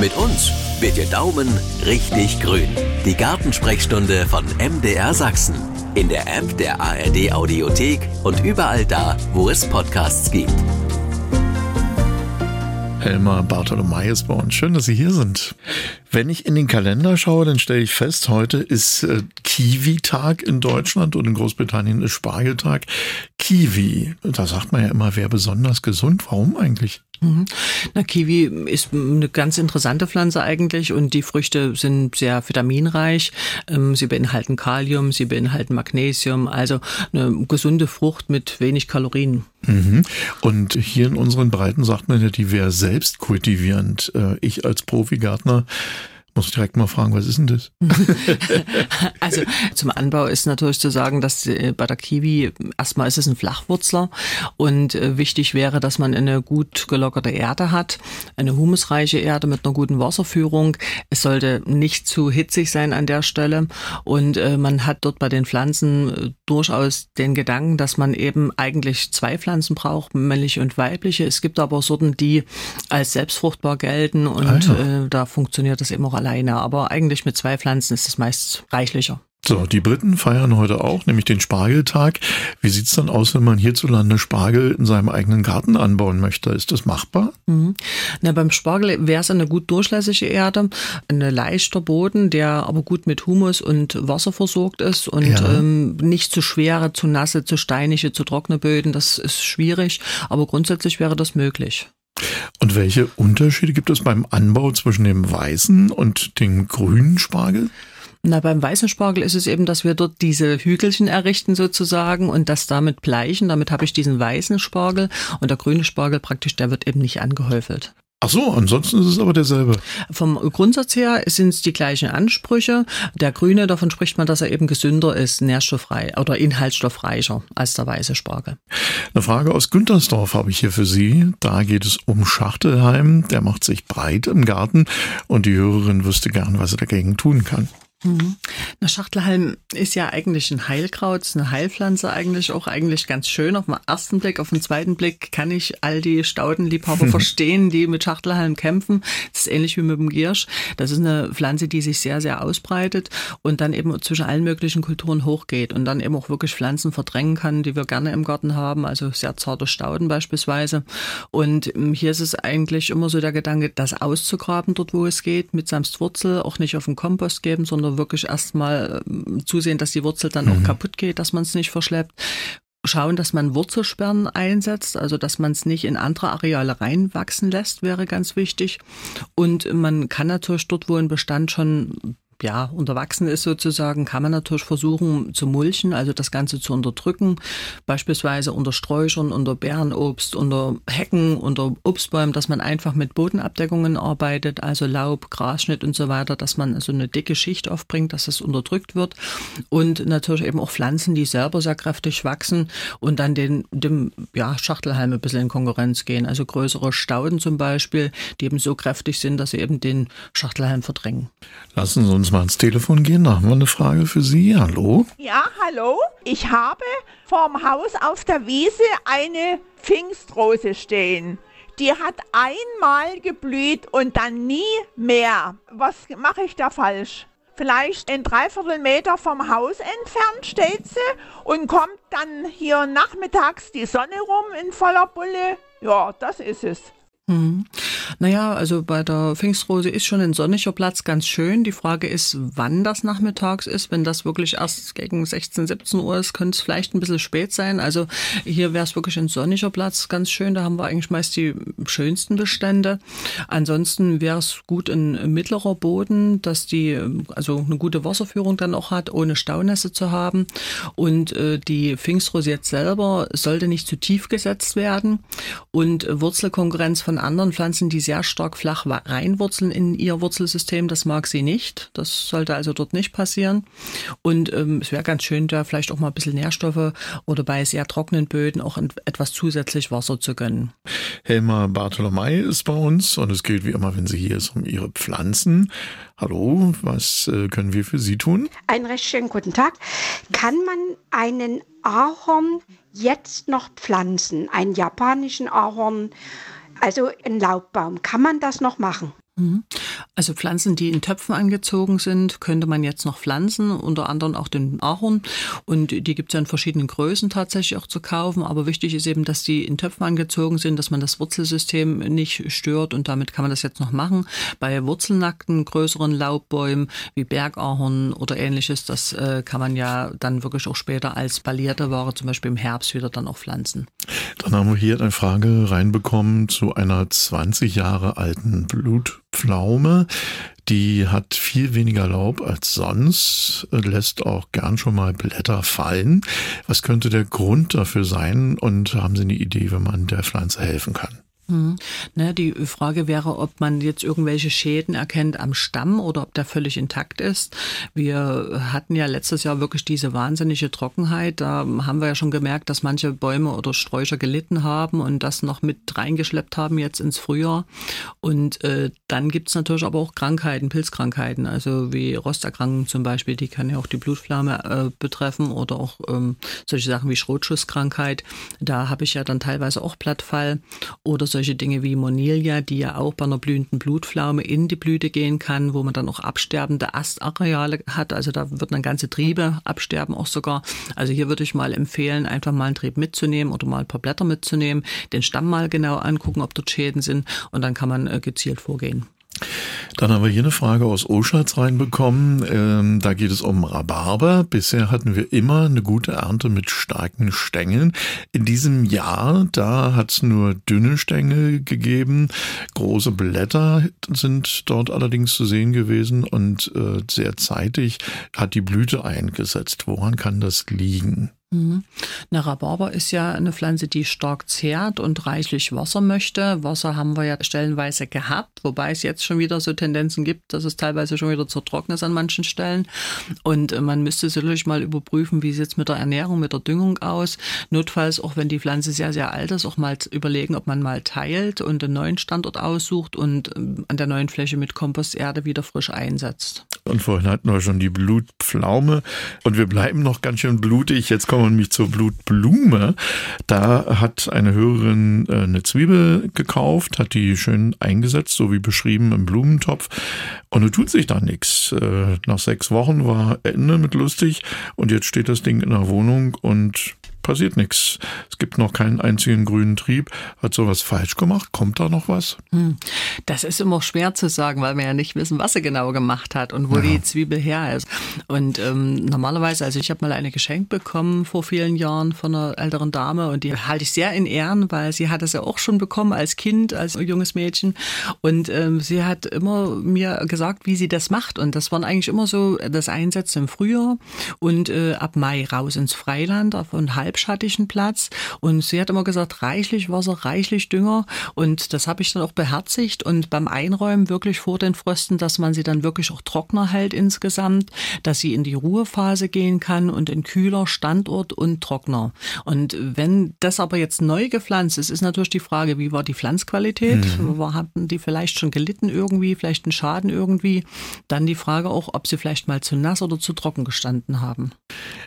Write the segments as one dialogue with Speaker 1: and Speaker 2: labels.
Speaker 1: Mit uns wird Ihr Daumen richtig grün. Die Gartensprechstunde von MDR Sachsen. In der App der ARD Audiothek und überall da, wo es Podcasts gibt.
Speaker 2: Helma Bartolomei ist bei uns. Schön, dass Sie hier sind. Wenn ich in den Kalender schaue, dann stelle ich fest, heute ist äh, Kiwi-Tag in Deutschland und in Großbritannien ist Spargeltag. Kiwi, da sagt man ja immer, wer besonders gesund. Warum eigentlich?
Speaker 3: Mhm. Na, Kiwi ist eine ganz interessante Pflanze eigentlich und die Früchte sind sehr vitaminreich. Ähm, sie beinhalten Kalium, sie beinhalten Magnesium, also eine gesunde Frucht mit wenig Kalorien.
Speaker 2: Mhm. Und hier in unseren Breiten sagt man ja, die wäre selbst kultivierend. Äh, ich als Profigärtner muss direkt mal fragen, was ist denn das?
Speaker 3: also zum Anbau ist natürlich zu sagen, dass äh, bei der Kiwi erstmal ist es ein Flachwurzler und äh, wichtig wäre, dass man eine gut gelockerte Erde hat, eine humusreiche Erde mit einer guten Wasserführung. Es sollte nicht zu hitzig sein an der Stelle und äh, man hat dort bei den Pflanzen durchaus den Gedanken, dass man eben eigentlich zwei Pflanzen braucht, männliche und weibliche. Es gibt aber Sorten, die als selbstfruchtbar gelten und ah ja. da funktioniert das eben auch allein alleine, aber eigentlich mit zwei Pflanzen ist es meist reichlicher.
Speaker 2: So, die Briten feiern heute auch, nämlich den Spargeltag. Wie sieht's dann aus, wenn man hierzulande Spargel in seinem eigenen Garten anbauen möchte? Ist das machbar?
Speaker 3: Mhm. Na, beim Spargel wäre es eine gut durchlässige Erde, ein leichter Boden, der aber gut mit Humus und Wasser versorgt ist und ja. ähm, nicht zu schwere, zu nasse, zu steinige, zu trockene Böden. Das ist schwierig, aber grundsätzlich wäre das möglich.
Speaker 2: Und welche Unterschiede gibt es beim Anbau zwischen dem weißen und dem grünen Spargel?
Speaker 3: Na, beim weißen Spargel ist es eben, dass wir dort diese Hügelchen errichten sozusagen und das damit bleichen. Damit habe ich diesen weißen Spargel und der grüne Spargel praktisch, der wird eben nicht angehäufelt.
Speaker 2: Ach so, ansonsten ist es aber derselbe.
Speaker 3: Vom Grundsatz her sind es die gleichen Ansprüche. Der Grüne, davon spricht man, dass er eben gesünder ist, nährstofffrei oder inhaltsstoffreicher als der weiße Spargel.
Speaker 2: Eine Frage aus Güntersdorf habe ich hier für Sie. Da geht es um Schachtelheim. Der macht sich breit im Garten und die Hörerin wüsste gern, was er dagegen tun kann.
Speaker 3: Mhm. Na, Schachtelhalm ist ja eigentlich ein Heilkraut, eine Heilpflanze eigentlich auch eigentlich ganz schön. Auf den ersten Blick, auf den zweiten Blick kann ich all die Staudenliebhaber mhm. verstehen, die mit Schachtelhalm kämpfen. Das ist ähnlich wie mit dem Giersch. Das ist eine Pflanze, die sich sehr, sehr ausbreitet und dann eben zwischen allen möglichen Kulturen hochgeht und dann eben auch wirklich Pflanzen verdrängen kann, die wir gerne im Garten haben, also sehr zarte Stauden beispielsweise. Und ähm, hier ist es eigentlich immer so der Gedanke, das auszugraben dort, wo es geht, mit sanft Wurzel, auch nicht auf den Kompost geben, sondern oder wirklich erstmal ähm, zusehen, dass die Wurzel dann mhm. auch kaputt geht, dass man es nicht verschleppt schauen, dass man Wurzelsperren einsetzt, also dass man es nicht in andere Areale reinwachsen lässt, wäre ganz wichtig. Und man kann natürlich dort, wo ein Bestand schon ja, unterwachsen ist sozusagen, kann man natürlich versuchen zu mulchen, also das Ganze zu unterdrücken, beispielsweise unter Sträuchern, unter Bärenobst, unter Hecken, unter Obstbäumen, dass man einfach mit Bodenabdeckungen arbeitet, also Laub, Grasschnitt und so weiter, dass man so eine dicke Schicht aufbringt, dass das unterdrückt wird und natürlich eben auch Pflanzen, die selber sehr kräftig wachsen und dann den, dem ja, Schachtelhalm ein bisschen in Konkurrenz gehen, also größere Stauden zum Beispiel, die eben so kräftig sind, dass sie eben den Schachtelhalm verdrängen.
Speaker 2: Lassen Sie uns uns mal ans Telefon gehen. Da haben wir eine Frage für Sie. Hallo?
Speaker 4: Ja, hallo. Ich habe vorm Haus auf der Wiese eine Pfingstrose stehen. Die hat einmal geblüht und dann nie mehr. Was mache ich da falsch? Vielleicht ein Dreiviertelmeter vom Haus entfernt steht sie und kommt dann hier nachmittags die Sonne rum in voller Bulle. Ja, das ist es.
Speaker 3: Hm. Naja, also bei der Pfingstrose ist schon ein sonniger Platz ganz schön. Die Frage ist, wann das nachmittags ist. Wenn das wirklich erst gegen 16, 17 Uhr ist, könnte es vielleicht ein bisschen spät sein. Also hier wäre es wirklich ein sonniger Platz ganz schön. Da haben wir eigentlich meist die schönsten Bestände. Ansonsten wäre es gut ein mittlerer Boden, dass die also eine gute Wasserführung dann auch hat, ohne Staunässe zu haben. Und äh, die Pfingstrose jetzt selber sollte nicht zu tief gesetzt werden. Und Wurzelkonkurrenz von anderen Pflanzen, die sehr stark flach reinwurzeln in ihr Wurzelsystem, das mag sie nicht. Das sollte also dort nicht passieren. Und ähm, es wäre ganz schön, da vielleicht auch mal ein bisschen Nährstoffe oder bei sehr trockenen Böden auch etwas zusätzlich Wasser zu gönnen.
Speaker 2: Helma Bartolomei ist bei uns und es geht wie immer, wenn sie hier ist, um ihre Pflanzen. Hallo, was äh, können wir für Sie tun?
Speaker 5: Einen recht schönen guten Tag. Kann man einen Ahorn jetzt noch pflanzen? Einen japanischen Ahorn? Also ein Laubbaum, kann man das noch machen?
Speaker 3: Mhm. Also Pflanzen, die in Töpfen angezogen sind, könnte man jetzt noch pflanzen, unter anderem auch den Ahorn. Und die gibt es ja in verschiedenen Größen tatsächlich auch zu kaufen. Aber wichtig ist eben, dass die in Töpfen angezogen sind, dass man das Wurzelsystem nicht stört. Und damit kann man das jetzt noch machen. Bei wurzelnackten, größeren Laubbäumen wie Bergahorn oder ähnliches, das äh, kann man ja dann wirklich auch später als ballierte Ware, zum Beispiel im Herbst, wieder dann auch pflanzen.
Speaker 2: Dann haben wir hier eine Frage reinbekommen zu einer 20 Jahre alten Blut. Pflaume, die hat viel weniger Laub als sonst, lässt auch gern schon mal Blätter fallen. Was könnte der Grund dafür sein und haben Sie eine Idee, wie man der Pflanze helfen kann?
Speaker 3: Hm. Ne, die Frage wäre, ob man jetzt irgendwelche Schäden erkennt am Stamm oder ob der völlig intakt ist. Wir hatten ja letztes Jahr wirklich diese wahnsinnige Trockenheit. Da haben wir ja schon gemerkt, dass manche Bäume oder Sträucher gelitten haben und das noch mit reingeschleppt haben jetzt ins Frühjahr. Und äh, dann gibt's natürlich aber auch Krankheiten, Pilzkrankheiten, also wie Rosterkrankungen zum Beispiel, die kann ja auch die Blutflamme äh, betreffen oder auch ähm, solche Sachen wie Schrotschusskrankheit. Da habe ich ja dann teilweise auch Blattfall oder so solche Dinge wie Monilia, die ja auch bei einer blühenden Blutpflaume in die Blüte gehen kann, wo man dann auch absterbende Astareale hat. Also da wird dann ganze Triebe absterben auch sogar. Also hier würde ich mal empfehlen, einfach mal einen Trieb mitzunehmen oder mal ein paar Blätter mitzunehmen, den Stamm mal genau angucken, ob dort Schäden sind und dann kann man äh, gezielt vorgehen.
Speaker 2: Dann haben wir hier eine Frage aus Oschatz reinbekommen. Ähm, da geht es um Rhabarber. Bisher hatten wir immer eine gute Ernte mit starken Stängeln. In diesem Jahr, da hat es nur dünne Stängel gegeben. Große Blätter sind dort allerdings zu sehen gewesen und äh, sehr zeitig hat die Blüte eingesetzt. Woran kann das liegen?
Speaker 3: Mhm. Eine Rhabarber ist ja eine Pflanze, die stark zehrt und reichlich Wasser möchte. Wasser haben wir ja stellenweise gehabt, wobei es jetzt schon wieder so Tendenzen gibt, dass es teilweise schon wieder zu trocken ist an manchen Stellen. Und äh, man müsste sicherlich mal überprüfen, wie sieht es mit der Ernährung, mit der Düngung aus. Notfalls, auch wenn die Pflanze sehr, sehr alt ist, auch mal überlegen, ob man mal teilt und einen neuen Standort aussucht und ähm, an der neuen Fläche mit Komposterde wieder frisch einsetzt.
Speaker 2: Und vorhin hatten wir schon die Blutpflaume und wir bleiben noch ganz schön blutig. Jetzt kommen kommen wir nämlich zur Blutblume. Da hat eine Hörerin äh, eine Zwiebel gekauft, hat die schön eingesetzt, so wie beschrieben im Blumentopf. Und es tut sich da nichts. Äh, nach sechs Wochen war Ende mit lustig und jetzt steht das Ding in der Wohnung und passiert nichts. Es gibt noch keinen einzigen grünen Trieb. Hat sowas falsch gemacht? Kommt da noch was? Hm.
Speaker 3: Das ist immer schwer zu sagen, weil wir ja nicht wissen, was er genau gemacht hat und wo ja. die Zwiebel her ist. Und ähm, normalerweise, also ich habe mal eine geschenkt bekommen vor vielen Jahren von einer älteren Dame und die halte ich sehr in Ehren, weil sie hat es ja auch schon bekommen als Kind, als junges Mädchen. Und ähm, sie hat immer mir gesagt, wie sie das macht. Und das waren eigentlich immer so das Einsetzen im Frühjahr und äh, ab Mai raus ins Freiland auf einen halb halbschattigen Platz. Und sie hat immer gesagt, reichlich Wasser, reichlich Dünger. Und das habe ich dann auch beherzigt. Und beim Einräumen wirklich vor den Frösten, dass man sie dann wirklich auch trockener hält insgesamt, dass sie in die Ruhephase gehen kann und in kühler Standort und trockener. Und wenn das aber jetzt neu gepflanzt ist, ist natürlich die Frage, wie war die Pflanzqualität? Mhm. Hatten die vielleicht schon gelitten irgendwie, vielleicht einen Schaden irgendwie? Dann die Frage auch, ob sie vielleicht mal zu nass oder zu trocken gestanden haben.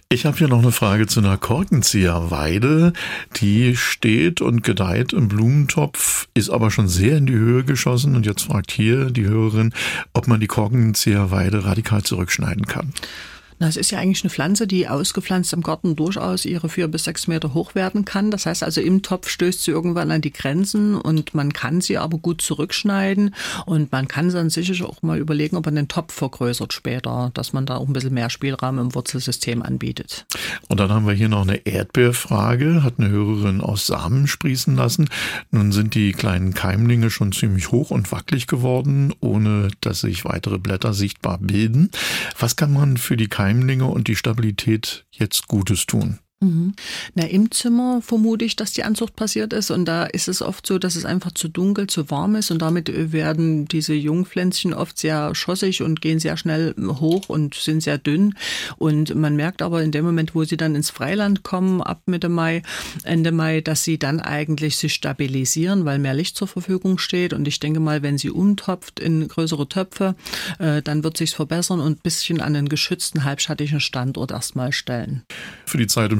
Speaker 2: Ich habe hier noch eine Frage zu einer Korkenzieher. Weide, die steht und gedeiht im Blumentopf, ist aber schon sehr in die Höhe geschossen. Und jetzt fragt hier die Hörerin, ob man die Korkenzieherweide radikal zurückschneiden kann.
Speaker 3: Na, es ist ja eigentlich eine Pflanze, die ausgepflanzt im Garten durchaus ihre vier bis sechs Meter hoch werden kann. Das heißt also, im Topf stößt sie irgendwann an die Grenzen und man kann sie aber gut zurückschneiden und man kann dann sicher auch mal überlegen, ob man den Topf vergrößert später, dass man da auch ein bisschen mehr Spielraum im Wurzelsystem anbietet.
Speaker 2: Und dann haben wir hier noch eine Erdbeerfrage, hat eine Hörerin aus Samen sprießen lassen. Nun sind die kleinen Keimlinge schon ziemlich hoch und wackelig geworden, ohne dass sich weitere Blätter sichtbar bilden. Was kann man für die Keimlinge Keimlinge und die Stabilität jetzt Gutes tun.
Speaker 3: Mhm. Na, im Zimmer vermute ich, dass die Anzucht passiert ist und da ist es oft so, dass es einfach zu dunkel, zu warm ist und damit werden diese Jungpflänzchen oft sehr schossig und gehen sehr schnell hoch und sind sehr dünn und man merkt aber in dem Moment, wo sie dann ins Freiland kommen, ab Mitte Mai, Ende Mai, dass sie dann eigentlich sich stabilisieren, weil mehr Licht zur Verfügung steht und ich denke mal, wenn sie umtopft in größere Töpfe, äh, dann wird sich's verbessern und ein bisschen an einen geschützten halbschattigen Standort erstmal stellen.
Speaker 2: Für die Zeit im